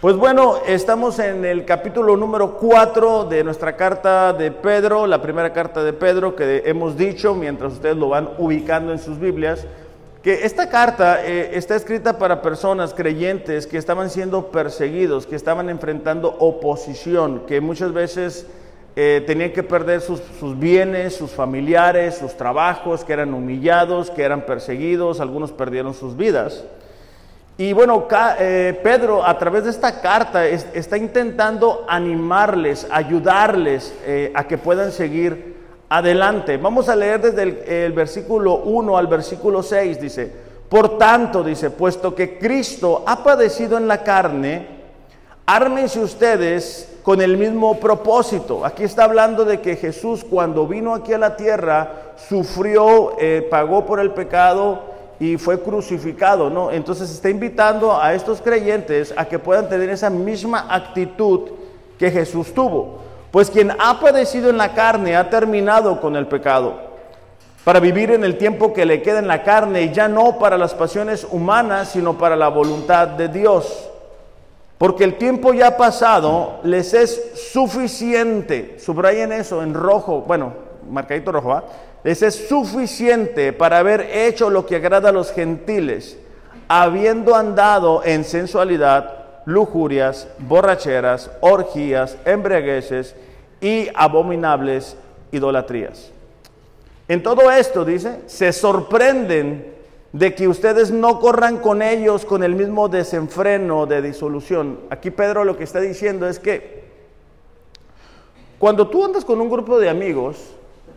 Pues bueno, estamos en el capítulo número 4 de nuestra carta de Pedro, la primera carta de Pedro que hemos dicho mientras ustedes lo van ubicando en sus Biblias, que esta carta eh, está escrita para personas creyentes que estaban siendo perseguidos, que estaban enfrentando oposición, que muchas veces eh, tenían que perder sus, sus bienes, sus familiares, sus trabajos, que eran humillados, que eran perseguidos, algunos perdieron sus vidas. Y bueno, eh, Pedro a través de esta carta está intentando animarles, ayudarles eh, a que puedan seguir adelante. Vamos a leer desde el, versículo 1 al versículo 6, dice, por tanto, dice, puesto que Cristo ha padecido en la carne, ármense ustedes con el mismo propósito. Aquí está hablando de que Jesús cuando vino aquí a la tierra, sufrió, eh, pagó por el pecado, y fue crucificado, ¿no? Entonces está invitando a estos creyentes a que puedan tener esa misma actitud que Jesús tuvo. Pues quien ha padecido en la carne ha terminado con el pecado, para vivir en el tiempo que le queda en la carne y ya no para las pasiones humanas, sino para la voluntad de Dios. Porque el tiempo ya pasado les es suficiente, subrayen eso en rojo, bueno, marcadito rojo, ¿ah? Es suficiente para haber hecho lo que agrada a los gentiles, habiendo andado en sensualidad, lujurias, borracheras, orgías, embriagueces y abominables idolatrías. En todo esto, dice, se sorprenden de que ustedes no corran con ellos con el mismo desenfreno de disolución. Aquí Pedro lo que está diciendo es que cuando tú andas con un grupo de amigos,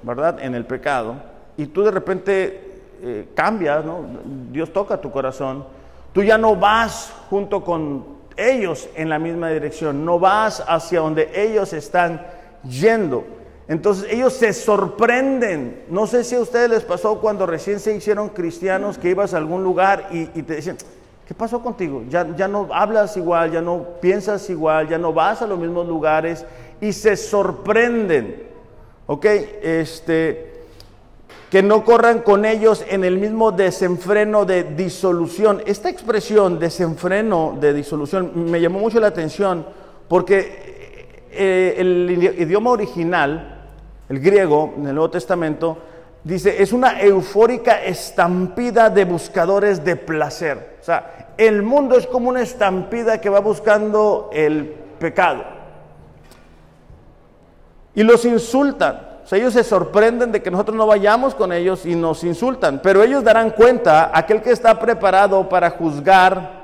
¿verdad? En el pecado, y tú de repente eh, cambias, ¿no? Dios toca tu corazón, tú ya no vas junto con ellos en la misma dirección, no vas hacia donde ellos están yendo. Entonces ellos se sorprenden. No sé si a ustedes les pasó cuando recién se hicieron cristianos que ibas a algún lugar y, y te decían, ¿qué pasó contigo? Ya, ya no hablas igual, ya no piensas igual, ya no vas a los mismos lugares y se sorprenden. ¿Ok? Este, que no corran con ellos en el mismo desenfreno de disolución. Esta expresión, desenfreno de disolución, me llamó mucho la atención porque eh, el idioma original, el griego, en el Nuevo Testamento, dice, es una eufórica estampida de buscadores de placer. O sea, el mundo es como una estampida que va buscando el pecado y los insultan. O sea, ellos se sorprenden de que nosotros no vayamos con ellos y nos insultan, pero ellos darán cuenta, aquel que está preparado para juzgar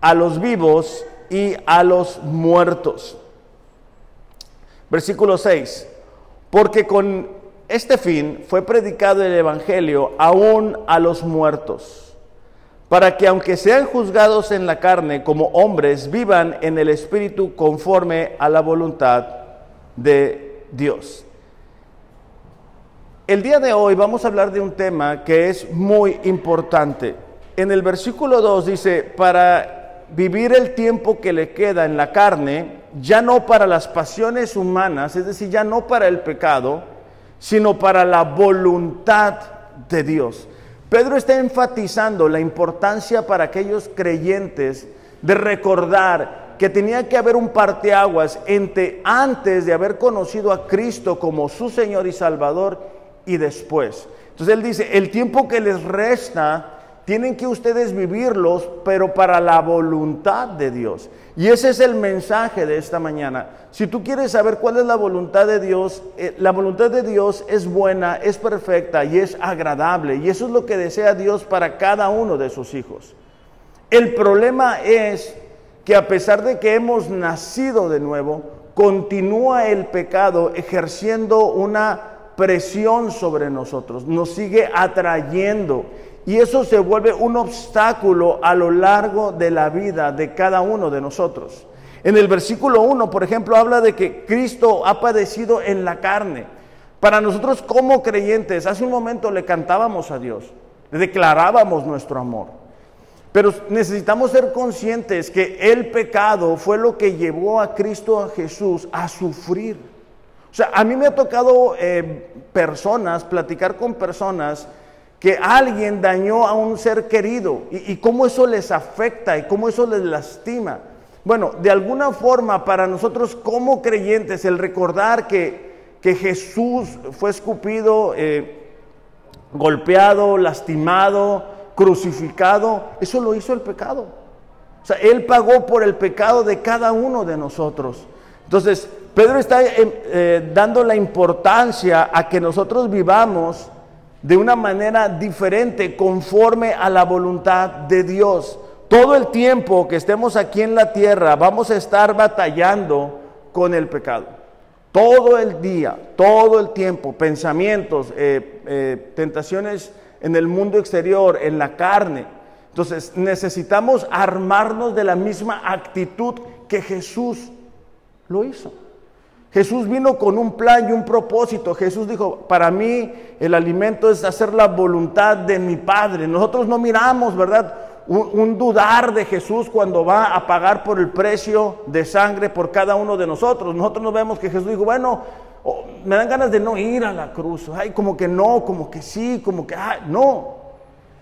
a los vivos y a los muertos. Versículo 6, porque con este fin fue predicado el Evangelio aún a los muertos, para que aunque sean juzgados en la carne como hombres, vivan en el Espíritu conforme a la voluntad de Dios. El día de hoy vamos a hablar de un tema que es muy importante. En el versículo 2 dice, para vivir el tiempo que le queda en la carne, ya no para las pasiones humanas, es decir, ya no para el pecado, sino para la voluntad de Dios. Pedro está enfatizando la importancia para aquellos creyentes de recordar que tenía que haber un parteaguas entre antes de haber conocido a Cristo como su Señor y Salvador y después. Entonces él dice, el tiempo que les resta, tienen que ustedes vivirlos, pero para la voluntad de Dios. Y ese es el mensaje de esta mañana. Si tú quieres saber cuál es la voluntad de Dios, eh, la voluntad de Dios es buena, es perfecta y es agradable. Y eso es lo que desea Dios para cada uno de sus hijos. El problema es que a pesar de que hemos nacido de nuevo, continúa el pecado ejerciendo una presión sobre nosotros, nos sigue atrayendo y eso se vuelve un obstáculo a lo largo de la vida de cada uno de nosotros. En el versículo 1, por ejemplo, habla de que Cristo ha padecido en la carne. Para nosotros como creyentes, hace un momento le cantábamos a Dios, le declarábamos nuestro amor. Pero necesitamos ser conscientes que el pecado fue lo que llevó a Cristo a Jesús a sufrir. O sea, a mí me ha tocado eh, personas, platicar con personas que alguien dañó a un ser querido y, cómo eso les afecta y cómo eso les lastima. Bueno, de alguna forma para nosotros como creyentes, el recordar que, que Jesús fue escupido, eh, golpeado, lastimado, crucificado, eso lo hizo el pecado. O sea, Él pagó por el pecado de cada uno de nosotros. Entonces, Pedro está eh, eh, dando la importancia a que nosotros vivamos de una manera diferente, conforme a la voluntad de Dios. Todo el tiempo que estemos aquí en la tierra vamos a estar batallando con el pecado. Todo el día, todo el tiempo, pensamientos, eh, eh, tentaciones en el mundo exterior, en la carne. Entonces necesitamos armarnos de la misma actitud que Jesús lo hizo. Jesús vino con un plan y un propósito. Jesús dijo, para mí el alimento es hacer la voluntad de mi Padre. Nosotros no miramos, ¿verdad? un, dudar de Jesús cuando va a pagar por el precio de sangre por cada uno de nosotros. Nosotros no vemos que Jesús dijo, bueno, me dan ganas de no ir a la cruz. Ay, como que no, como que sí, como que, no.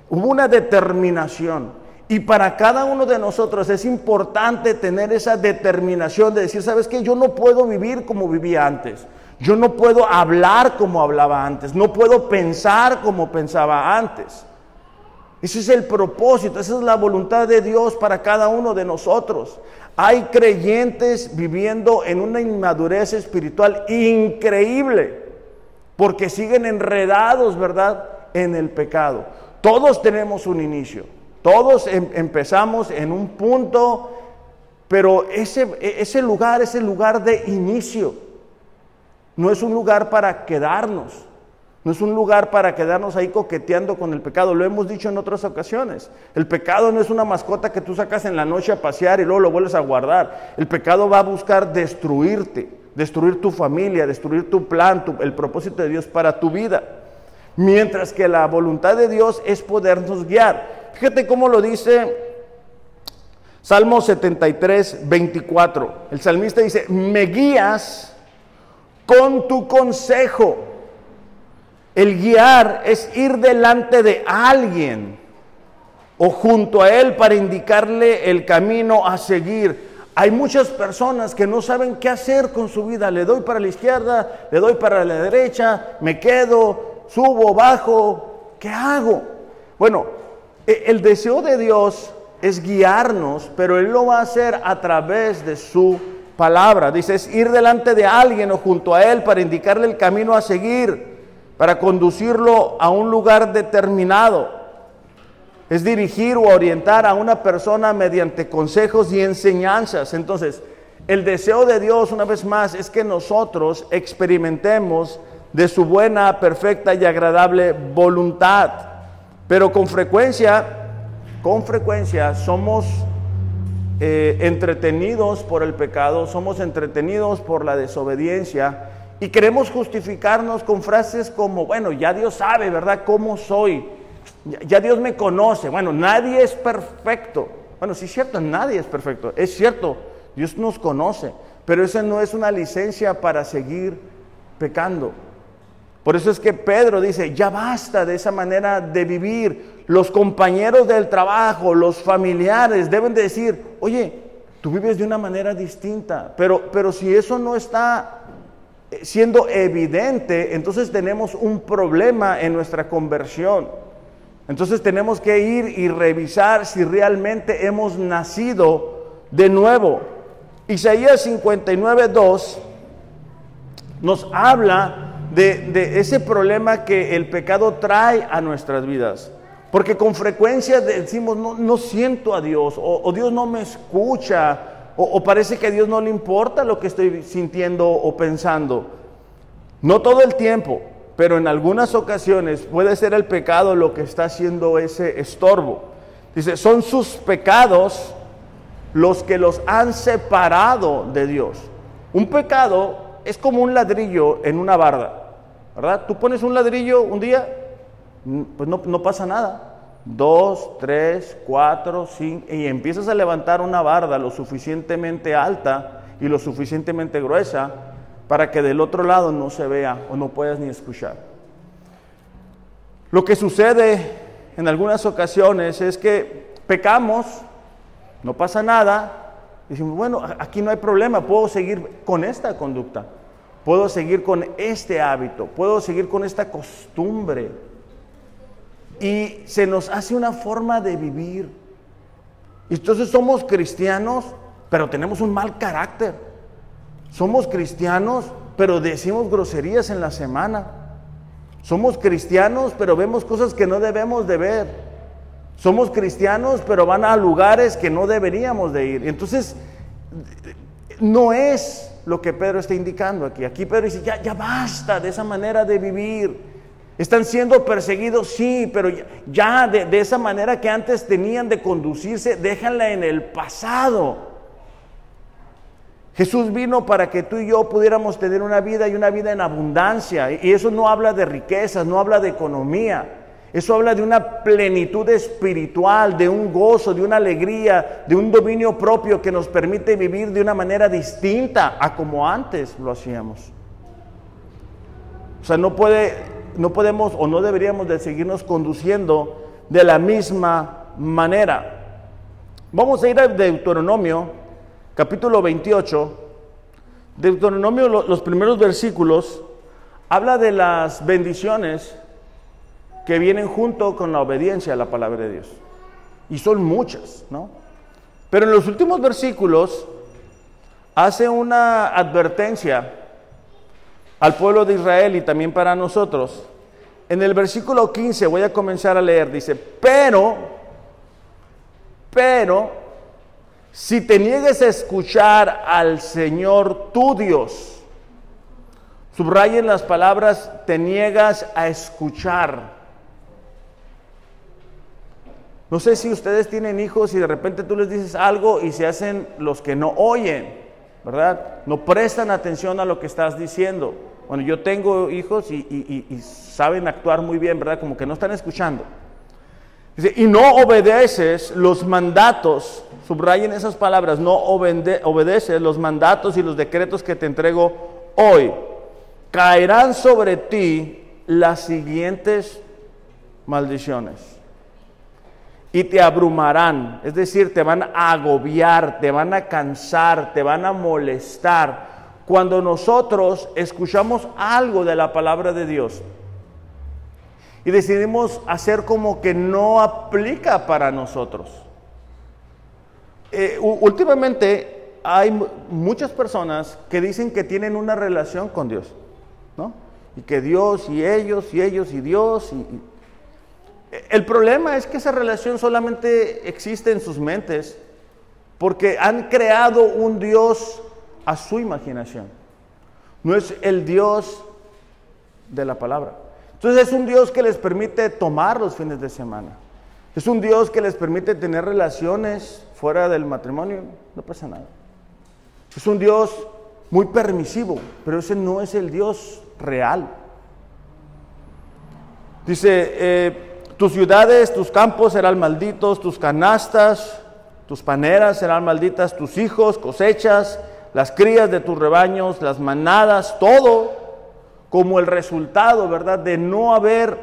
Hubo una determinación. Y para cada uno de nosotros es importante tener esa determinación de decir, ¿sabes qué? Yo no puedo vivir como vivía antes. Yo no puedo hablar como hablaba antes. No puedo pensar como pensaba antes. Ese es el propósito, esa es la voluntad de Dios para cada uno de nosotros. Hay creyentes viviendo en una inmadurez espiritual increíble porque siguen enredados, ¿verdad?, en el pecado. Todos tenemos un inicio, todos em, empezamos en un punto, pero ese, ese lugar es el lugar de inicio, no es un lugar para quedarnos. No es un lugar para quedarnos ahí coqueteando con el pecado. Lo hemos dicho en otras ocasiones. El pecado no es una mascota que tú sacas en la noche a pasear y luego lo vuelves a guardar. El pecado va a buscar destruirte, destruir tu familia, destruir tu plan, el propósito de Dios para tu vida. Mientras que la voluntad de Dios es podernos guiar. Fíjate cómo lo dice Salmo 73, 24. El salmista dice, me guías con tu consejo. El guiar es ir delante de alguien o junto a él para indicarle el camino a seguir. Hay muchas personas que no saben qué hacer con su vida. Le doy para la izquierda, le doy para la derecha, me quedo, subo, bajo. ¿Qué hago? Bueno, e, el deseo de Dios es guiarnos, pero Él lo va a hacer a través de su palabra. Dice, es ir delante de alguien o junto a Él para indicarle el camino a seguir para conducirlo a un lugar determinado. Es dirigir o orientar a una persona mediante consejos y enseñanzas. Entonces, el deseo de Dios, una vez más, es que nosotros experimentemos de su buena, perfecta y agradable voluntad. Pero con frecuencia, con frecuencia somos eh, entretenidos por el pecado, somos entretenidos por la desobediencia y queremos justificarnos con frases como, bueno, ya Dios sabe, ¿verdad?, cómo soy. Ya Dios me conoce. Bueno, nadie es perfecto. Bueno, sí es cierto, nadie es perfecto. Es cierto, Dios nos conoce. Pero esa no es una licencia para seguir pecando. Por eso es que Pedro dice, ya basta de esa manera de vivir. Los compañeros del trabajo, los familiares deben de decir, oye, tú vives de una manera distinta. Pero, pero si eso no está siendo evidente, entonces tenemos un problema en nuestra conversión. Entonces tenemos que ir y revisar si realmente hemos nacido de nuevo. Isaías 59, 2 nos habla de, ese problema que el pecado trae a nuestras vidas. Porque con frecuencia decimos, no, no siento a Dios, o, o Dios no me escucha, o, parece que a Dios no le importa lo que estoy sintiendo o pensando. No todo el tiempo, pero en algunas ocasiones puede ser el pecado lo que está haciendo ese estorbo. Dice, son sus pecados los que los han separado de Dios. Un pecado es como un ladrillo en una barda, ¿verdad? Tú pones un ladrillo un día, pues no, no pasa nada dos, tres, cuatro, cinco, y empiezas a levantar una barda lo suficientemente alta y lo suficientemente gruesa para que del otro lado no se vea o no puedas ni escuchar. Lo que sucede en algunas ocasiones es que pecamos, no pasa nada, Decimos, bueno, aquí no hay problema, puedo seguir con esta conducta, puedo seguir con este hábito, puedo seguir con esta costumbre. Y se nos hace una forma de vivir. Entonces somos cristianos, pero tenemos un mal carácter. Somos cristianos, pero decimos groserías en la semana. Somos cristianos, pero vemos cosas que no debemos de ver. Somos cristianos, pero van a lugares que no deberíamos de ir. Entonces, no es lo que Pedro está indicando aquí. Aquí Pedro dice, ya basta de esa manera de vivir. Están siendo perseguidos, sí, pero ya, de, esa manera que antes tenían de conducirse, déjanla en el pasado. Jesús vino para que tú y yo pudiéramos tener una vida y una vida en abundancia. Y eso no habla de riquezas, no habla de economía. Eso habla de una plenitud espiritual, de un gozo, de una alegría, de un dominio propio que nos permite vivir de una manera distinta a como antes lo hacíamos. O sea, no, puede, no podemos o no deberíamos de seguirnos conduciendo de la misma manera. Vamos a ir a Deuteronomio, capítulo 28. Deuteronomio, los primeros versículos, habla de las bendiciones que vienen junto con la obediencia a la palabra de Dios. Y son muchas, ¿no? Pero en los últimos versículos hace una advertencia al pueblo de Israel y también para nosotros. En el versículo 15 voy a comenzar a leer, dice, pero, pero, si te niegues a escuchar al Señor tu Dios, subrayen las palabras, te niegas a escuchar. No sé si ustedes tienen hijos y de repente tú les dices algo y se hacen los que no oyen, ¿verdad? No prestan atención a lo que estás diciendo. Bueno, yo tengo hijos y, saben actuar muy bien, ¿verdad? Como que no están escuchando. Y no obedeces los mandatos, subrayen esas palabras, no obedeces los mandatos y los decretos que te entrego hoy. Caerán sobre ti las siguientes maldiciones y te abrumarán, es decir, te van a agobiar, te van a cansar, te van a molestar. Cuando nosotros escuchamos algo de la palabra de Dios y decidimos hacer como que no aplica para nosotros. Eh, últimamente hay muchas personas que dicen que tienen una relación con Dios, ¿no? Y que Dios y ellos y ellos y Dios y, el problema es que esa relación solamente existe en sus mentes porque han creado un Dios a su imaginación. No es el Dios de la palabra. Entonces es un Dios que les permite tomar los fines de semana. Es un Dios que les permite tener relaciones fuera del matrimonio. No pasa nada. Es un Dios muy permisivo, pero ese no es el Dios real. Dice, eh, tus ciudades, tus campos serán malditos, tus canastas, tus paneras serán malditas, tus hijos, cosechas, las crías de tus rebaños, las manadas, todo como el resultado, ¿verdad?, de no haber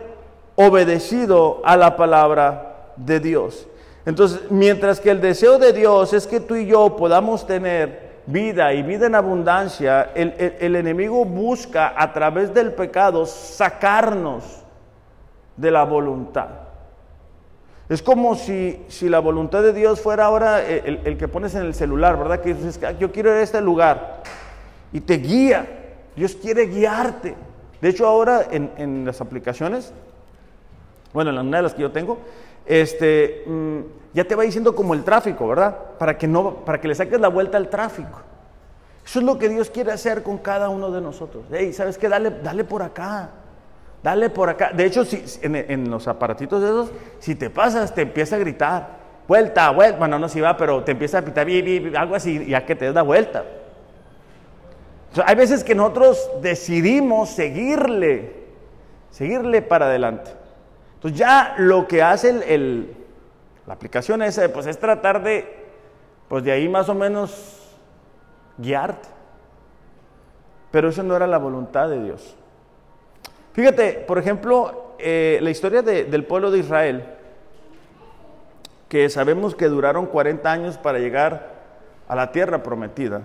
obedecido a la palabra de Dios. Entonces, mientras que el deseo de Dios es que tú y yo podamos tener vida y vida en abundancia, el, el enemigo busca a través del pecado sacarnos de la voluntad. Es como si, si la voluntad de Dios fuera ahora el, que pones en el celular, ¿verdad? Que dices, ah, yo quiero ir a este lugar y te guía. Dios quiere guiarte. De hecho, ahora en, las aplicaciones, bueno, en una de las que yo tengo, este, mm, ya te va diciendo como el tráfico, ¿verdad? Para que, no, para que le saques la vuelta al tráfico. Eso es lo que Dios quiere hacer con cada uno de nosotros. Hey, ¿sabes qué? Dale, dale por acá. Dale por acá. De hecho, si, en, los aparatitos de esos, si te pasas, te empieza a gritar. Vuelta, vuelta. Bueno, no si va, pero te empieza a pitar, algo así, ya que te des la vuelta. hay veces que nosotros decidimos seguirle, seguirle para adelante. Entonces ya lo que hace la aplicación esa, pues es tratar de, pues de ahí más o menos guiarte. Pero eso no era la voluntad de Dios. Fíjate, por ejemplo, eh, la historia del pueblo de Israel, que sabemos que duraron 40 años para llegar a la tierra prometida.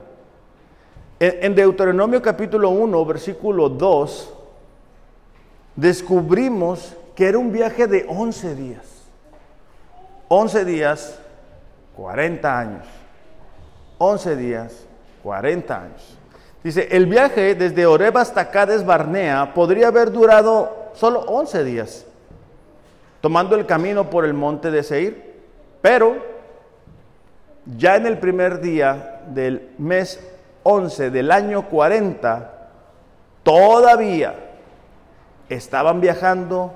En Deuteronomio capítulo 1, versículo 2, descubrimos que era un viaje de 11 días. 11 días, 40 años. 11 días, 40 años. Dice, el viaje desde Oreb hasta Cades Barnea podría haber durado solo 11 días, tomando el camino por el monte de Seir, pero ya en el primer día del mes 11 del año 40, todavía estaban viajando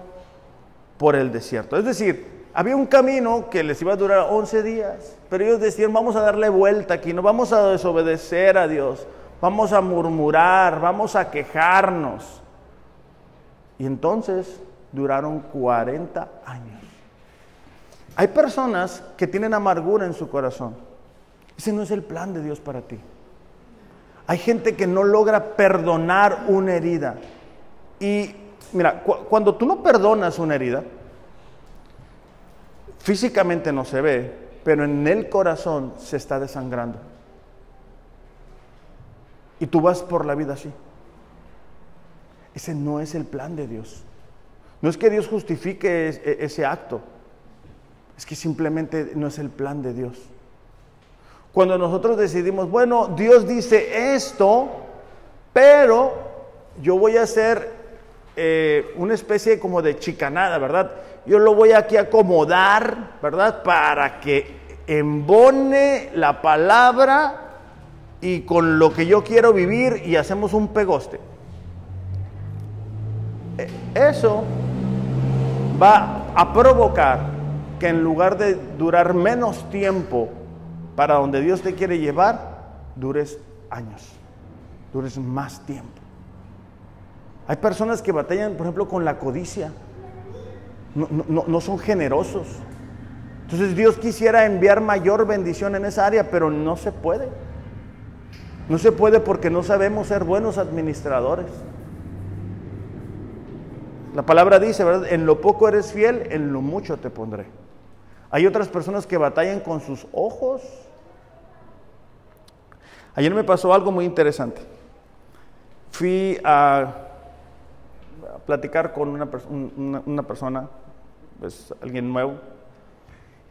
por el desierto. Es decir, había un camino que les iba a durar 11 días, pero ellos decían, vamos a darle vuelta aquí, no vamos a desobedecer a Dios, vamos a murmurar, vamos a quejarnos. Y entonces duraron 40 años. Hay personas que tienen amargura en su corazón. Ese no es el plan de Dios para ti. Hay gente que no logra perdonar una herida. Y mira, cuando tú no perdonas una herida, físicamente no se ve, pero en el corazón se está desangrando. Y tú vas por la vida así. Ese no es el plan de Dios. No es que Dios justifique e, ese acto. Es que simplemente no es el plan de Dios. Cuando nosotros decidimos, bueno, Dios dice esto, pero yo voy a hacer eh, una especie como de chicanada, ¿verdad? Yo lo voy aquí a acomodar, ¿verdad? Para que embone la palabra y con lo que yo quiero vivir y hacemos un pegoste. E, eso va a provocar que en lugar de durar menos tiempo para donde Dios te quiere llevar, dures años, dures más tiempo. Hay personas que batallan, por ejemplo, con la codicia. No, no, son generosos. Entonces Dios quisiera enviar mayor bendición en esa área, pero no se puede. No se puede porque no sabemos ser buenos administradores. La palabra dice, ¿verdad? En lo poco eres fiel, en lo mucho te pondré. Hay otras personas que batallan con sus ojos. Ayer me pasó algo muy interesante. Fui a, platicar con una, persona, pues, alguien nuevo,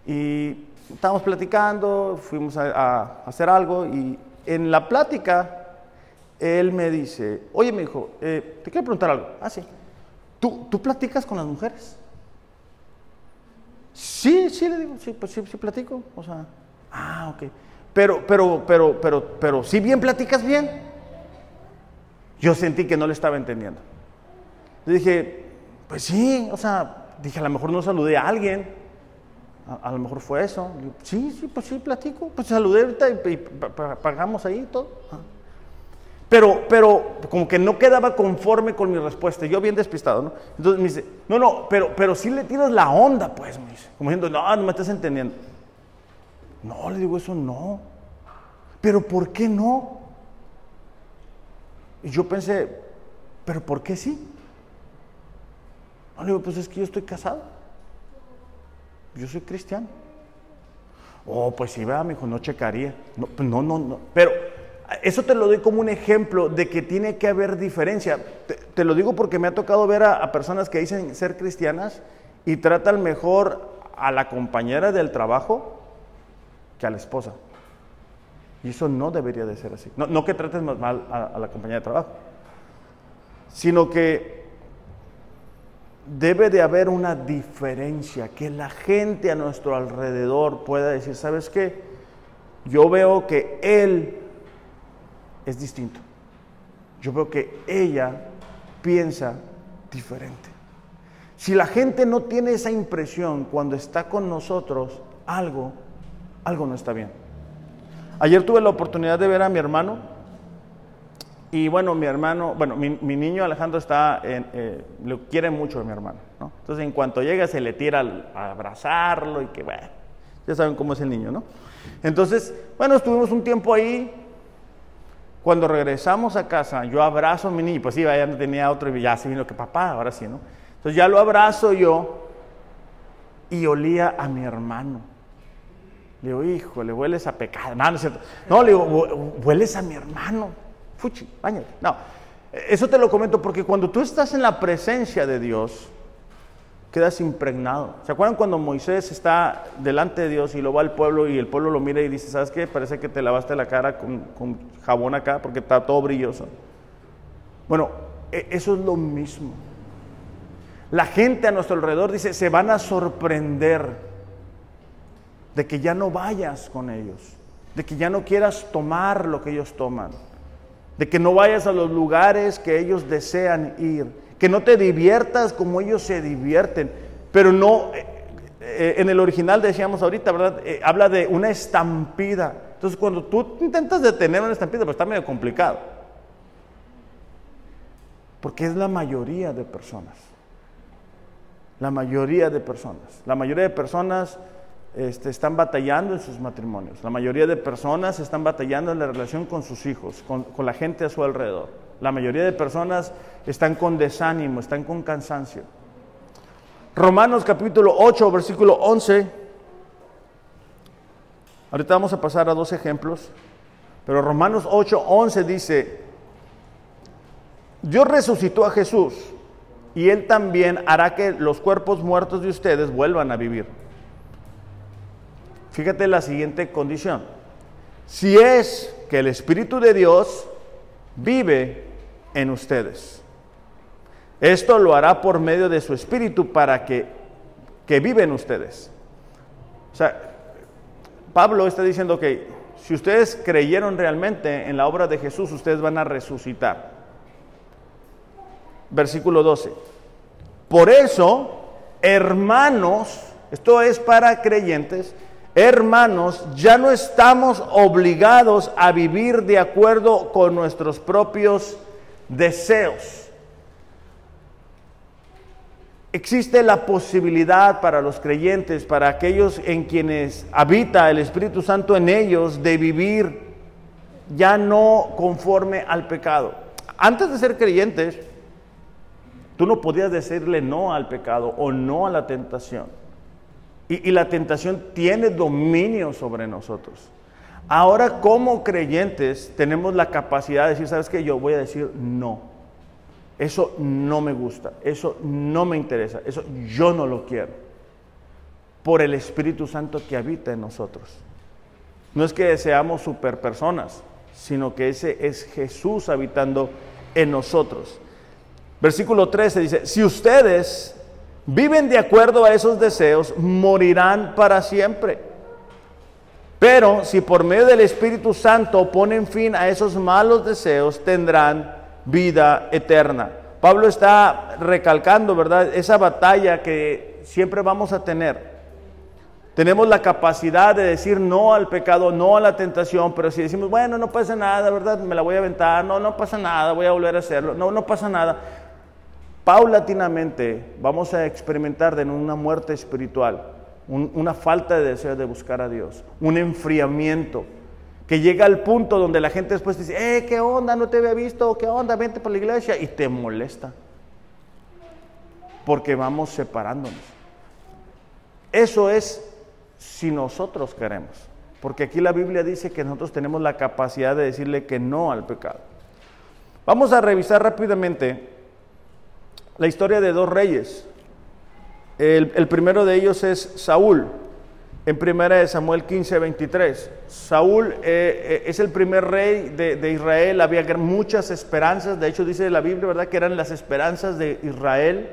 y estábamos platicando, fuimos a, hacer algo y en la plática él me dice, oye, me dijo, eh, te quiero preguntar algo. Ah, sí. ¿Tú, ¿Tú platicas con las mujeres? Sí, sí, le digo, sí, pues sí, sí platico. O sea, ah, ok. Pero, pero, pero, pero, pero, si bien platicas bien. Yo sentí que no le estaba entendiendo. Le dije, pues sí, o sea, dije, a lo mejor no saludé a alguien. A, lo mejor fue eso. sí, sí, pues sí, platico. Pues saludé ahorita y, pagamos ahí todo. Pero, pero como que no quedaba conforme con mi respuesta. Yo bien despistado, ¿no? Entonces me dice, no, no, pero, pero sí le tiras la onda, pues, me dice. Como diciendo, no, no me estás entendiendo. No, le digo, eso no. Pero ¿por qué no? Y yo pensé, pero ¿por qué sí? No, le digo, pues es que yo estoy casado. Yo soy cristiano. Oh, pues sí, vea, me dijo, no checaría. No, pues no, no, no. Pero eso te lo doy como un ejemplo de que tiene que haber diferencia. Te, lo digo porque me ha tocado ver a, personas que dicen ser cristianas y tratan mejor a la compañera del trabajo que a la esposa. Y eso no debería de ser así. No, que trates mal a, a la compañera de trabajo, sino que debe de haber una diferencia, que la gente a nuestro alrededor pueda decir, ¿sabes qué? Yo veo que él es distinto. Yo veo que ella piensa diferente. Si la gente no tiene esa impresión cuando está con nosotros, algo, algo no está bien. Ayer tuve la oportunidad de ver a mi hermano y bueno, mi hermano, bueno, mi, niño Alejandro está, en, eh, lo quiere mucho a mi hermano, ¿no? Entonces en cuanto llega se le tira a abrazarlo y que bueno, ya saben cómo es el niño, ¿no? Entonces, bueno, estuvimos un tiempo ahí, cuando regresamos a casa, yo abrazo a mi niño, pues sí, ya no tenía otro y ya se vino que papá, ahora sí, ¿no? Entonces ya lo abrazo yo y olía a mi hermano. Le digo, hijo, le hueles a pecado. No, cierto. No, le digo, hueles a mi hermano. Fuchi, bañate. No, eso te lo comento porque cuando tú estás en la presencia de Dios, quedas impregnado. ¿Se acuerdan cuando Moisés está delante de Dios y lo va al pueblo y el pueblo lo mira y dice, ¿sabes qué? Parece que te lavaste la cara con, con jabón acá porque está todo brilloso. Bueno, e, eso es lo mismo. La gente a nuestro alrededor dice, se van a sorprender de que ya no vayas con ellos, de que ya no quieras tomar lo que ellos toman, de que no vayas a los lugares que ellos desean ir, que no te diviertas como ellos se divierten, pero no, eh, eh, en el original decíamos ahorita, ¿verdad? Eh, habla de una estampida. Entonces cuando tú intentas detener una estampida, pues está medio complicado, porque es la mayoría de personas. La mayoría de personas. La mayoría de personas este, están batallando en sus matrimonios. La mayoría de personas están batallando en la relación con sus hijos, con, la gente a su alrededor. La mayoría de personas están con desánimo, están con cansancio. Romanos capítulo 8, versículo 11. Ahorita vamos a pasar a dos ejemplos. Pero Romanos 8, 11 dice, Dios resucitó a Jesús y Él también hará que los cuerpos muertos de ustedes vuelvan a vivir. Fíjate la siguiente condición. Si es que el Espíritu de Dios vive en ustedes. Esto lo hará por medio de su Espíritu para que, que vive en ustedes. O sea, Pablo está diciendo que si ustedes creyeron realmente en la obra de Jesús, ustedes van a resucitar. Versículo 12. Por eso, hermanos, esto es para creyentes, Hermanos, ya no estamos obligados a vivir de acuerdo con nuestros propios deseos. Existe la posibilidad para los creyentes, para aquellos en quienes habita el Espíritu Santo en ellos, de vivir ya no conforme al pecado. Antes de ser creyentes, tú no podías decirle no al pecado o no a la tentación. Y, la tentación tiene dominio sobre nosotros. Ahora como creyentes tenemos la capacidad de decir, ¿sabes qué? Yo voy a decir no. Eso no me gusta, eso no me interesa, eso yo no lo quiero. Por el Espíritu Santo que habita en nosotros. No es que seamos superpersonas, sino que ese es Jesús habitando en nosotros. Versículo 13 dice, si ustedes viven de acuerdo a esos deseos, morirán para siempre. Pero si por medio del Espíritu Santo ponen fin a esos malos deseos, tendrán vida eterna. Pablo está recalcando, ¿verdad? Esa batalla que siempre vamos a tener. Tenemos la capacidad de decir no al pecado, no a la tentación, pero si decimos, bueno, no pasa nada, ¿verdad? Me la voy a aventar, no, no pasa nada, voy a volver a hacerlo, no, no pasa nada paulatinamente vamos a experimentar de una muerte espiritual, una falta de deseo de buscar a Dios, un enfriamiento que llega al punto donde la gente después dice, eh, ¿qué onda? No te había visto, ¿qué onda? Vente por la iglesia y te molesta. Porque vamos separándonos. Eso es si nosotros queremos. Porque aquí la Biblia dice que nosotros tenemos la capacidad de decirle que no al pecado. Vamos a revisar rápidamente la historia de dos reyes. El, primero de ellos es Saúl, en primera de Samuel 15, 23. Saúl eh, eh, es el primer rey de, de, Israel, había muchas esperanzas, de hecho dice la Biblia, ¿verdad? Que eran las esperanzas de Israel,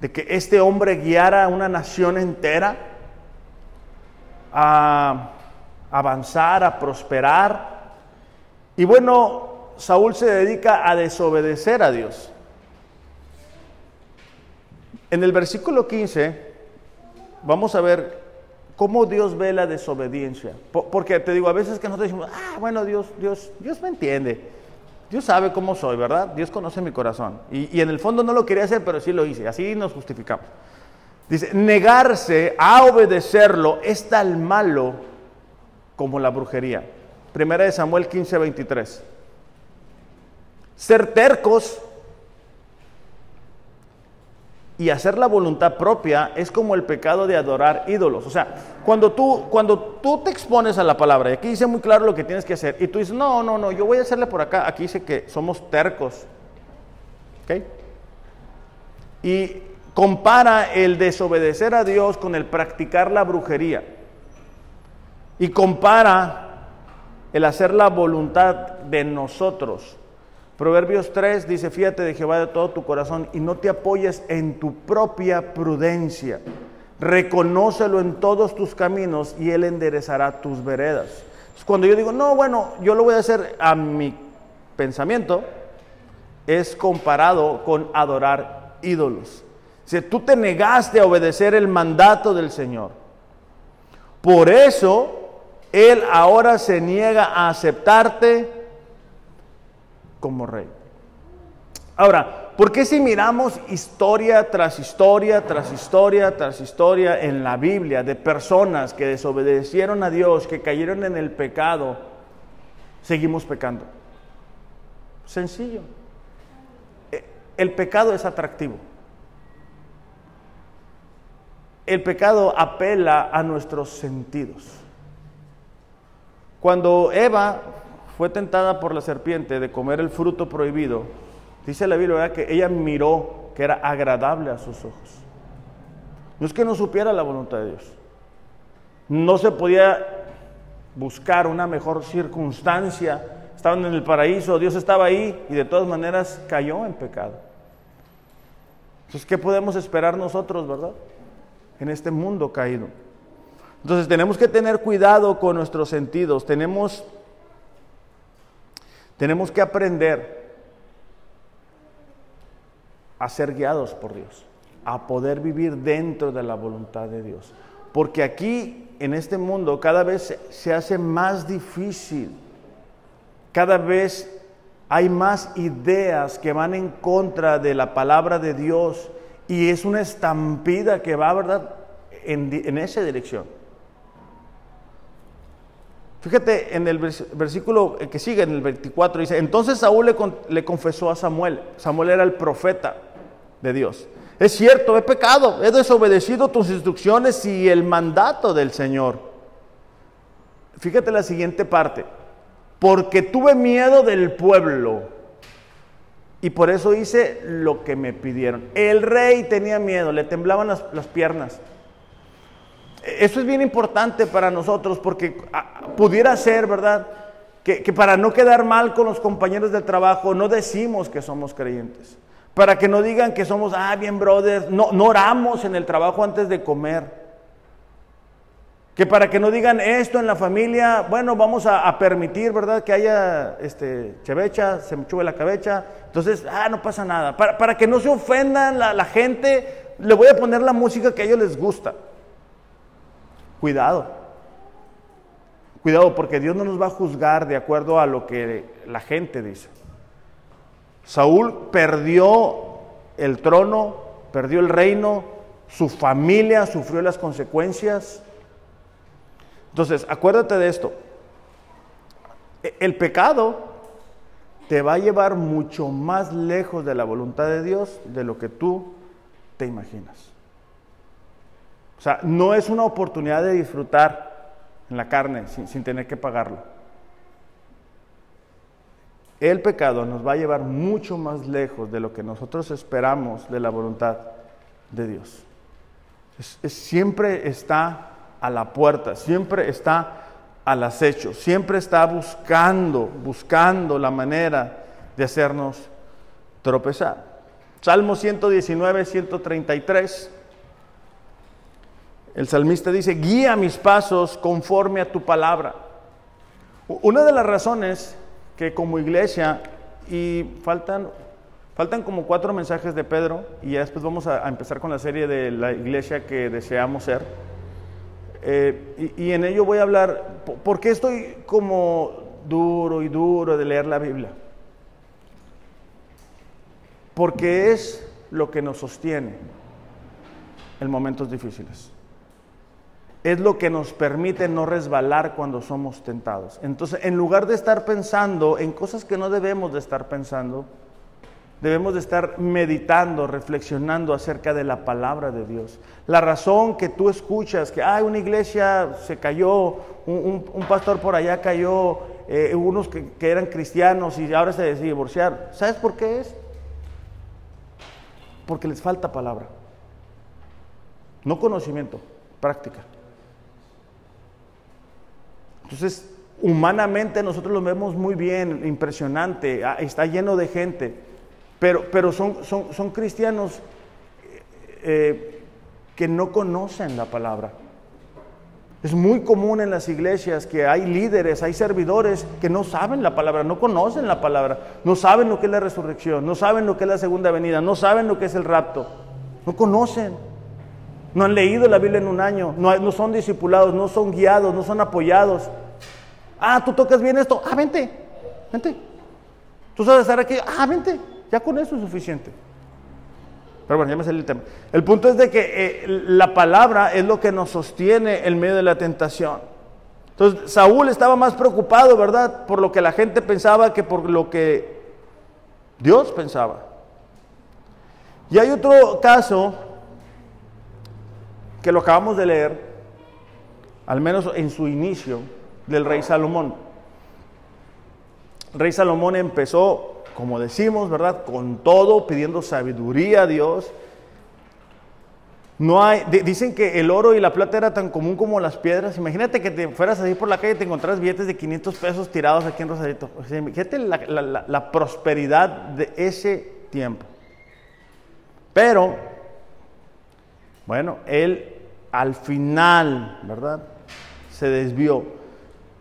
de que este hombre guiara a una nación entera a avanzar, a prosperar. Y bueno, Saúl se dedica a desobedecer a Dios. En el versículo 15 vamos a ver cómo Dios ve la desobediencia. Porque te digo, a veces que nosotros decimos, ah, bueno, Dios, Dios, Dios me entiende. Dios sabe cómo soy, ¿verdad? Dios conoce mi corazón. Y, en el fondo no lo quería hacer, pero sí lo hice. Así nos justificamos. Dice, negarse a obedecerlo es tan malo como la brujería. Primera de Samuel 15, 23. Ser tercos y hacer la voluntad propia es como el pecado de adorar ídolos. O sea, cuando tú, cuando tú te expones a la palabra, y aquí dice muy claro lo que tienes que hacer, y tú dices, no, no, no, yo voy a hacerle por acá, aquí dice que somos tercos. ¿Ok? Y compara el desobedecer a Dios con el practicar la brujería. Y compara el hacer la voluntad de nosotros Proverbios 3 dice, fíjate de Jehová de todo tu corazón y no te apoyes en tu propia prudencia. Reconócelo en todos tus caminos y Él enderezará tus veredas. Cuando yo digo, no, bueno, yo lo voy a hacer a mi pensamiento, es comparado con adorar ídolos. Si tú te negaste a obedecer el mandato del Señor, por eso Él ahora se niega a aceptarte como rey. Ahora, ¿por qué si miramos historia tras historia, tras historia, tras historia en la Biblia de personas que desobedecieron a Dios, que cayeron en el pecado, seguimos pecando? Sencillo. E, el pecado es atractivo. El pecado apela a nuestros sentidos. Cuando Eva fue tentada por la serpiente de comer el fruto prohibido, dice la Biblia que ella miró que era agradable a sus ojos. No es que no supiera la voluntad de Dios. No se podía buscar una mejor circunstancia. Estaban en el paraíso, Dios estaba ahí y de todas maneras cayó en pecado. Entonces, ¿qué podemos esperar nosotros, verdad? En este mundo caído. Entonces, tenemos que tener cuidado con nuestros sentidos. Tenemos tenemos que aprender a ser guiados por Dios, a poder vivir dentro de la voluntad de Dios. Porque aquí, en este mundo, cada vez se hace más difícil, cada vez hay más ideas que van en contra de la palabra de Dios y es una estampida que va, ¿verdad?, en, en esa dirección. Fíjate en el versículo que sigue, en el 24, dice, entonces Saúl le, confesó a Samuel, Samuel era el profeta de Dios, es cierto, he pecado, he desobedecido tus instrucciones y el mandato del Señor. Fíjate la siguiente parte, porque tuve miedo del pueblo y por eso hice lo que me pidieron. El rey tenía miedo, le temblaban las piernas. Eso es bien importante para nosotros porque ah, pudiera ser, ¿verdad? Que, para no quedar mal con los compañeros de trabajo no decimos que somos creyentes. Para que no digan que somos, ah, bien brothers, no, no oramos en el trabajo antes de comer. Que para que no digan esto en la familia, bueno, vamos a, permitir, ¿verdad? Que haya este, chevecha, se me chube la cabeza. Entonces, ah, no pasa nada. Para, que no se ofendan la gente, le voy a poner la música que a ellos les gusta. Cuidado. Cuidado porque Dios no nos va a juzgar de acuerdo a lo que la gente dice. Saúl perdió el trono, perdió el reino, su familia sufrió las consecuencias. Entonces, acuérdate de esto. E, el pecado te va a llevar mucho más lejos de la voluntad de Dios de lo que tú te imaginas. O sea, no es una oportunidad de disfrutar en la carne sin, tener que pagarlo. El pecado nos va a llevar mucho más lejos de lo que nosotros esperamos de la voluntad de Dios. siempre está a la puerta, siempre está al acecho, siempre está buscando, buscando la manera de hacernos tropezar. Salmo 119, 133. El salmista dice, guía mis pasos conforme a tu palabra. Una de las razones que como iglesia, y faltan, faltan como cuatro mensajes de Pedro, y ya después vamos a, empezar con la serie de la iglesia que deseamos ser, eh, y, y, en ello voy a hablar, ¿por qué estoy como duro y duro de leer la Biblia? Porque es lo que nos sostiene en momentos difíciles es lo que nos permite no resbalar cuando somos tentados. Entonces, en lugar de estar pensando en cosas que no debemos de estar pensando, debemos de estar meditando, reflexionando acerca de la palabra de Dios. La razón que tú escuchas que hay una iglesia se cayó, un, pastor por allá cayó, eh, unos que, que, eran cristianos y ahora se decide divorciar. ¿Sabes por qué es? Porque les falta palabra. No conocimiento, práctica. Entonces, humanamente nosotros lo vemos muy bien, impresionante, ah, está lleno de gente, pero, pero son, son, son cristianos eh, que no conocen la palabra. Es muy común en las iglesias que hay líderes, hay servidores que no saben la palabra, no conocen la palabra, no saben lo que es la resurrección, no saben lo que es la segunda venida, no saben lo que es el rapto, no conocen. No han leído la Biblia en un año, no, no son discipulados, no son guiados, no son apoyados. Ah, tú tocas bien esto. Ah, vente, vente. Tú sabes estar aquí. Ah, vente. Ya con eso es suficiente. Pero bueno, ya me salió el tema. El punto es de que eh, la palabra es lo que nos sostiene en medio de la tentación. Entonces, Saúl estaba más preocupado, ¿verdad? Por lo que la gente pensaba que por lo que Dios pensaba. Y hay otro caso que lo acabamos de leer, al menos en su inicio, del rey Salomón. rey Salomón empezó, como decimos, ¿verdad? Con todo, pidiendo sabiduría a Dios. No hay, dicen que el oro y la plata era tan común como las piedras. Imagínate que te fueras así por la calle y te encontraras billetes de 500 pesos tirados aquí en Rosarito. Fíjate la prosperidad de ese tiempo. Pero, bueno, él al final, ¿verdad? Se desvió.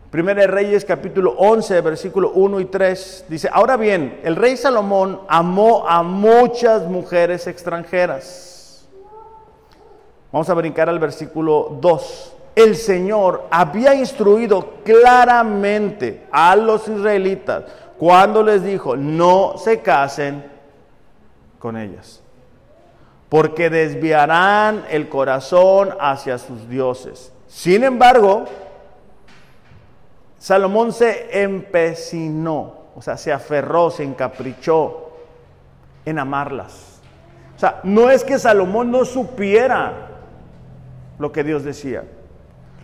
Primera de Reyes capítulo 11, versículo 1 y 3 dice, ahora bien, el rey Salomón amó a muchas mujeres extranjeras. Vamos a brincar al versículo 2. El Señor había instruido claramente a los israelitas cuando les dijo, no se casen con ellas porque desviarán el corazón hacia sus dioses. Sin embargo, Salomón se empecinó, o sea, se aferró, se encaprichó en amarlas. O sea, no es que Salomón no supiera lo que Dios decía.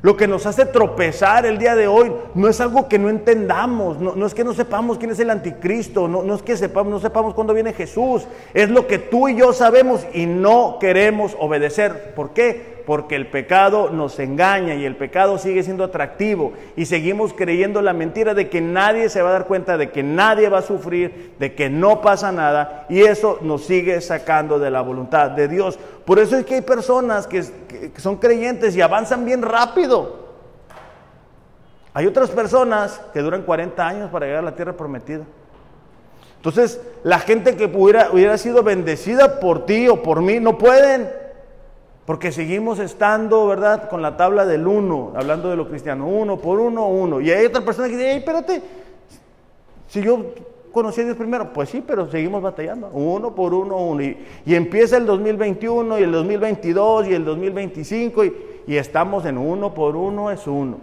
Lo que nos hace tropezar el día de hoy no es algo que no entendamos, no, es que no sepamos quién es el anticristo, no, no es que sepamos, no sepamos cuándo viene Jesús, es lo que tú y yo sabemos y no queremos obedecer. ¿Por qué? Porque el pecado nos engaña y el pecado sigue siendo atractivo y seguimos creyendo la mentira de que nadie se va a dar cuenta, de que nadie va a sufrir, de que no pasa nada y eso nos sigue sacando de la voluntad de Dios. Por eso es que hay personas que, son creyentes y avanzan bien rápido. Hay otras personas que duran 40 años para llegar a la tierra prometida. Entonces, la gente que hubiera, hubiera sido bendecida por ti o por mí no pueden. Porque seguimos estando, ¿verdad?, con la tabla del uno, hablando de lo cristiano, uno por uno, uno. Y hay otra persona que dice, espérate, si yo conocí a Dios primero, pues sí, pero seguimos batallando, uno por uno, uno. Y, empieza el 2021 y el 2022 y el 2025 y, y estamos en uno por uno es uno.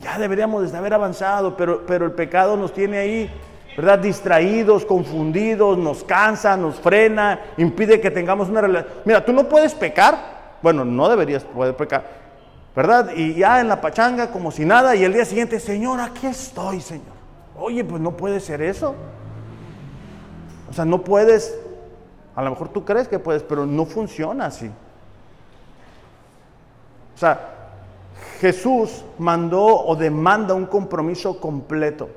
Ya deberíamos de haber avanzado, pero, pero el pecado nos tiene ahí ¿verdad? Distraídos, confundidos, nos cansa, nos frena, impide que tengamos una relación. Mira, tú no puedes pecar, bueno, no deberías poder pecar, ¿verdad? Y ya en la pachanga como si nada y el día siguiente, Señor, aquí estoy, Señor. Oye, pues no puede ser eso. O sea, no puedes, a lo mejor tú crees que puedes, pero no funciona así. O sea, Jesús mandó o demanda un compromiso completo.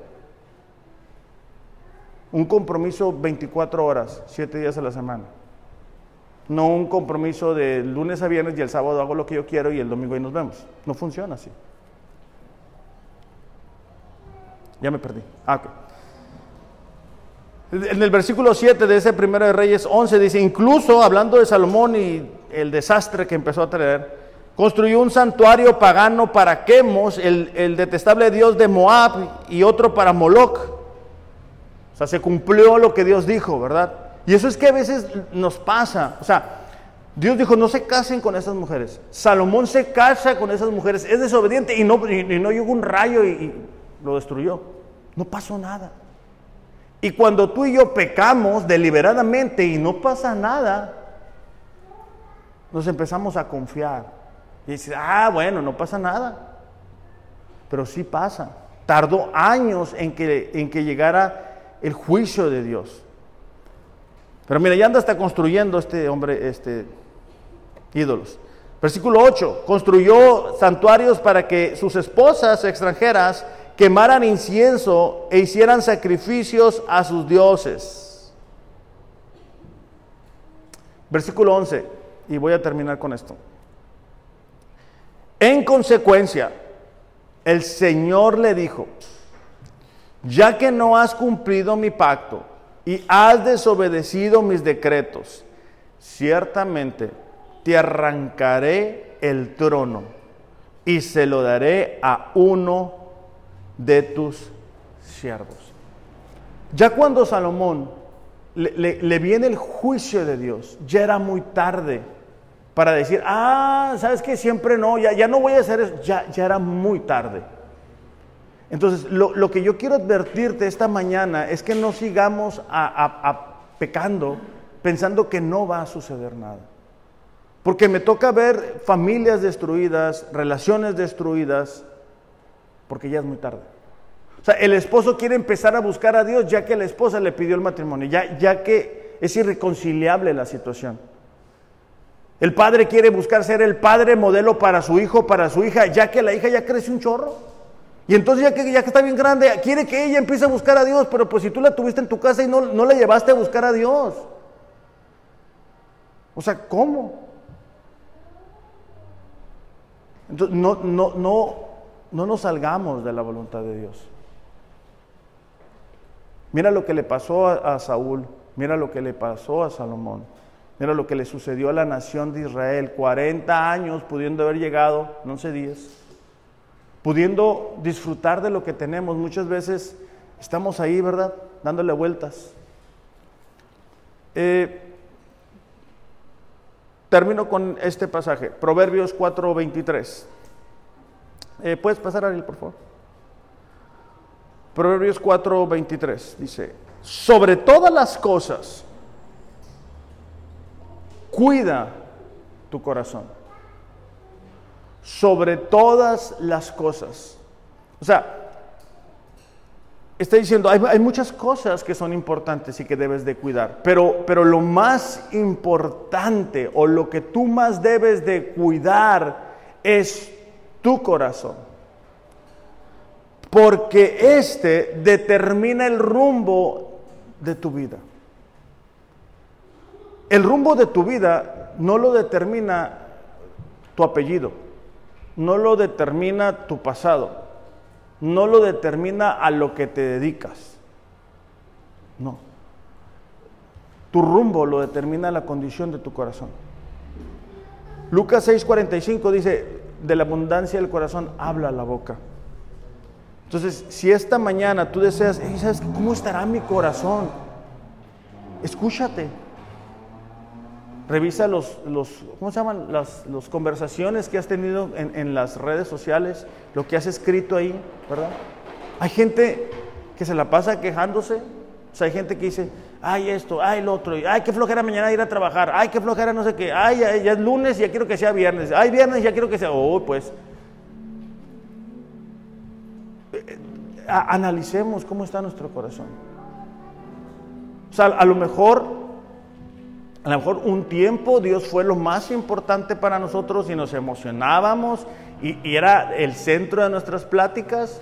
Un compromiso 24 horas, 7 días a la semana. No un compromiso de lunes a viernes y el sábado hago lo que yo quiero y el domingo ahí nos vemos. No funciona así. Ya me perdí. Ah, En el versículo 7 de ese primero de Reyes 11 dice, incluso hablando de Salomón y el desastre que empezó a traer, construyó un santuario pagano para Quemos, el, el detestable dios de Moab, y otro para Moloch sea, se cumplió lo que Dios dijo, ¿verdad? Y eso es que a veces nos pasa. O sea, Dios dijo, no se casen con esas mujeres. Salomón se casa con esas mujeres, es desobediente y no, y, no llegó un rayo y, lo destruyó. No pasó nada. Y cuando tú y yo pecamos deliberadamente y no pasa nada, nos empezamos a confiar. Y dices, ah, bueno, no pasa nada. Pero sí pasa. Tardó años en que, en que llegara el juicio de Dios. Pero mira, ya anda está construyendo este hombre, este ídolos. Versículo 8, construyó santuarios para que sus esposas extranjeras quemaran incienso e hicieran sacrificios a sus dioses. Versículo 11, y voy a terminar con esto. En consecuencia, el Señor le dijo, ya que no has cumplido mi pacto, y has desobedecido mis decretos, ciertamente te arrancaré el trono y se lo daré a uno de tus siervos. Ya cuando Salomón le, viene el juicio de Dios, ya era muy tarde para decir, ah, sabes que siempre no, ya, ya no voy a hacer eso, ya, ya era muy tarde. Entonces, lo, que yo quiero advertirte esta mañana es que no sigamos a, pecando pensando que no va a suceder nada. Porque me toca ver familias destruidas, relaciones destruidas, porque ya es muy tarde. O sea, el esposo quiere empezar a buscar a Dios ya que la esposa le pidió el matrimonio, ya, ya que es irreconciliable la situación. El padre quiere buscar ser el padre modelo para su hijo, para su hija, ya que la hija ya crece un chorro. Y entonces ya que, ya que está bien grande, quiere que ella empiece a buscar a Dios, pero pues si tú la tuviste en tu casa y no, no la llevaste a buscar a Dios. O sea, ¿cómo? Entonces, no, no, no, no nos salgamos de la voluntad de Dios. Mira lo que le pasó a, a Saúl, mira lo que le pasó a Salomón, mira lo que le sucedió a la nación de Israel, 40 años pudiendo haber llegado, no sé 10 pudiendo disfrutar de lo que tenemos. Muchas veces estamos ahí, ¿verdad? Dándole vueltas. Eh, termino con este pasaje, Proverbios 4:23. Eh, ¿Puedes pasar, Ariel, por favor? Proverbios 4:23 dice, sobre todas las cosas, cuida tu corazón sobre todas las cosas. O sea, está diciendo, hay, muchas cosas que son importantes y que debes de cuidar, pero, pero lo más importante o lo que tú más debes de cuidar es tu corazón. Porque este determina el rumbo de tu vida. El rumbo de tu vida no lo determina tu apellido no lo determina tu pasado, no lo determina a lo que te dedicas. No. Tu rumbo lo determina la condición de tu corazón. Lucas 6:45 dice, de la abundancia del corazón habla la boca. Entonces, si esta mañana tú deseas, ¿sabes cómo estará mi corazón? Escúchate. Revisa los, los ¿cómo se llaman? Las conversaciones que has tenido en, las redes sociales, lo que has escrito ahí, ¿verdad? Hay gente que se la pasa quejándose, o sea, hay gente que dice, ay esto, ay lo otro, ay qué flojera mañana ir a trabajar, ay qué flojera no sé qué, ay ya, es lunes ya quiero que sea viernes, ay viernes ya quiero que sea, oh pues. analicemos cómo está nuestro corazón. O sea, a lo mejor a lo mejor un tiempo Dios fue lo más importante para nosotros y nos emocionábamos y, era el centro de nuestras pláticas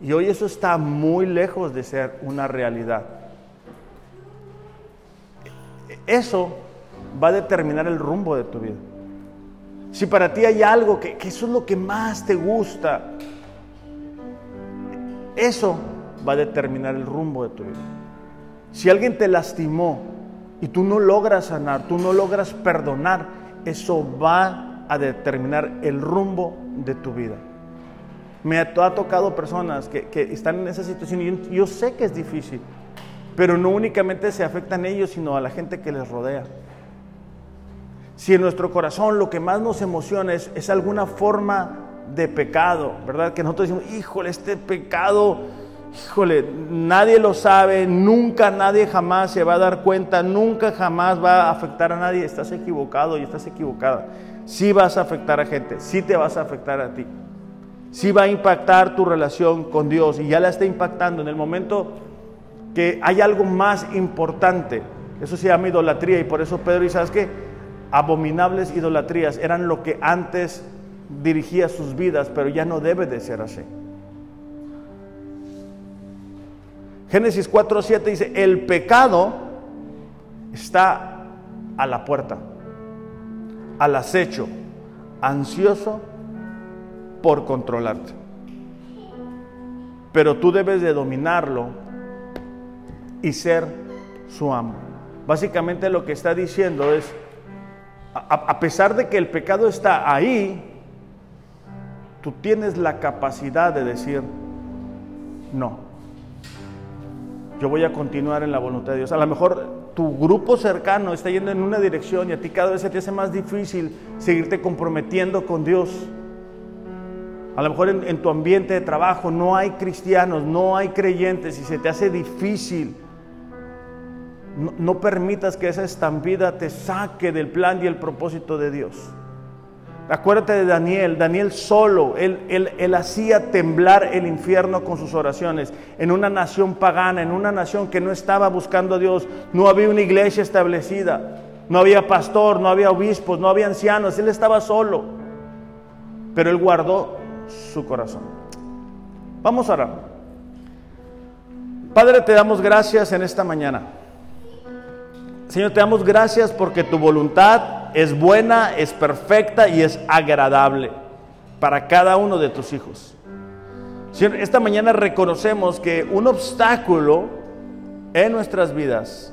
y hoy eso está muy lejos de ser una realidad. Eso va a determinar el rumbo de tu vida. Si para ti hay algo que, que eso es lo que más te gusta, eso va a determinar el rumbo de tu vida. Si alguien te lastimó, y tú no logras sanar, tú no logras perdonar, eso va a determinar el rumbo de tu vida. Me ha, tocado personas que, están en esa situación y yo, sé que es difícil, pero no únicamente se afectan ellos, sino a la gente que les rodea. Si en nuestro corazón lo que más nos emociona es, es alguna forma de pecado, ¿verdad? Que nosotros decimos, híjole, este pecado híjole, nadie lo sabe, nunca nadie jamás se va a dar cuenta, nunca jamás va a afectar a nadie, estás equivocado y estás equivocada. Sí vas a afectar a gente, sí te vas a afectar a ti. Sí va a impactar tu relación con Dios y ya la está impactando en el momento que hay algo más importante. Eso se llama idolatría y por eso Pedro y sabes qué, abominables idolatrías eran lo que antes dirigía sus vidas, pero ya no debe de ser así. Génesis 4:7 dice, el pecado está a la puerta, al acecho, ansioso por controlarte. Pero tú debes de dominarlo y ser su amo. Básicamente lo que está diciendo es, a, pesar de que el pecado está ahí, tú tienes la capacidad de decir, no, yo voy a continuar en la voluntad de Dios. A lo mejor tu grupo cercano está yendo en una dirección y a ti cada vez se te hace más difícil seguirte comprometiendo con Dios. A lo mejor en, tu ambiente de trabajo no hay cristianos, no hay creyentes y se te hace difícil. No, no permitas que esa estampida te saque del plan y el propósito de Dios. Acuérdate de Daniel, Daniel solo, él, él, hacía temblar el infierno con sus oraciones, en una nación pagana, en una nación que no estaba buscando a Dios, no había una iglesia establecida, no había pastor, no había obispos, no había ancianos, él estaba solo, pero él guardó su corazón. Vamos a orar. Padre, te damos gracias en esta mañana. Señor, te damos gracias porque tu voluntad es buena, es perfecta y es agradable para cada uno de tus hijos. Señor, esta mañana reconocemos que un obstáculo en nuestras vidas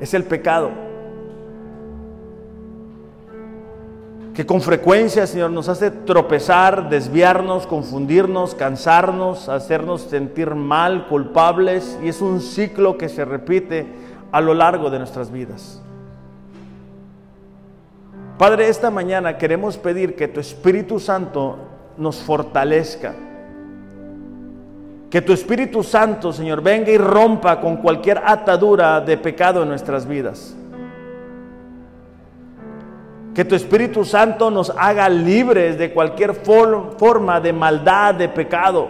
es el pecado. Que con frecuencia, Señor, nos hace tropezar, desviarnos, confundirnos, cansarnos, hacernos sentir mal, culpables, y es un ciclo que se repite a lo largo de nuestras vidas. Padre, esta mañana queremos pedir que tu Espíritu Santo nos fortalezca. Que tu Espíritu Santo, Señor, venga y rompa con cualquier atadura de pecado en nuestras vidas. Que tu Espíritu Santo nos haga libres de cualquier forma de maldad, de pecado.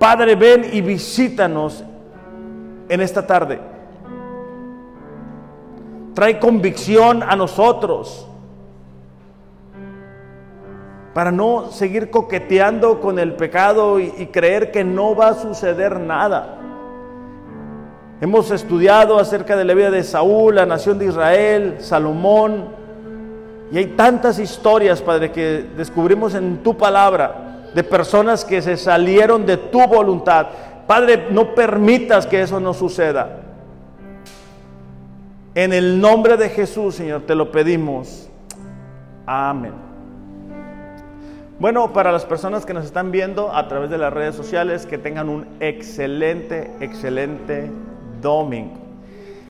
Padre, ven y visítanos en esta tarde trae convicción a nosotros para no seguir coqueteando con el pecado y, creer que no va a suceder nada. Hemos estudiado acerca de la vida de Saúl, la nación de Israel, Salomón, y hay tantas historias, Padre, que descubrimos en tu palabra de personas que se salieron de tu voluntad. Padre, no permitas que eso no suceda. En el nombre de Jesús, Señor, te lo pedimos. Amén. Bueno, para las personas que nos están viendo a través de las redes sociales, que tengan un excelente, excelente domingo.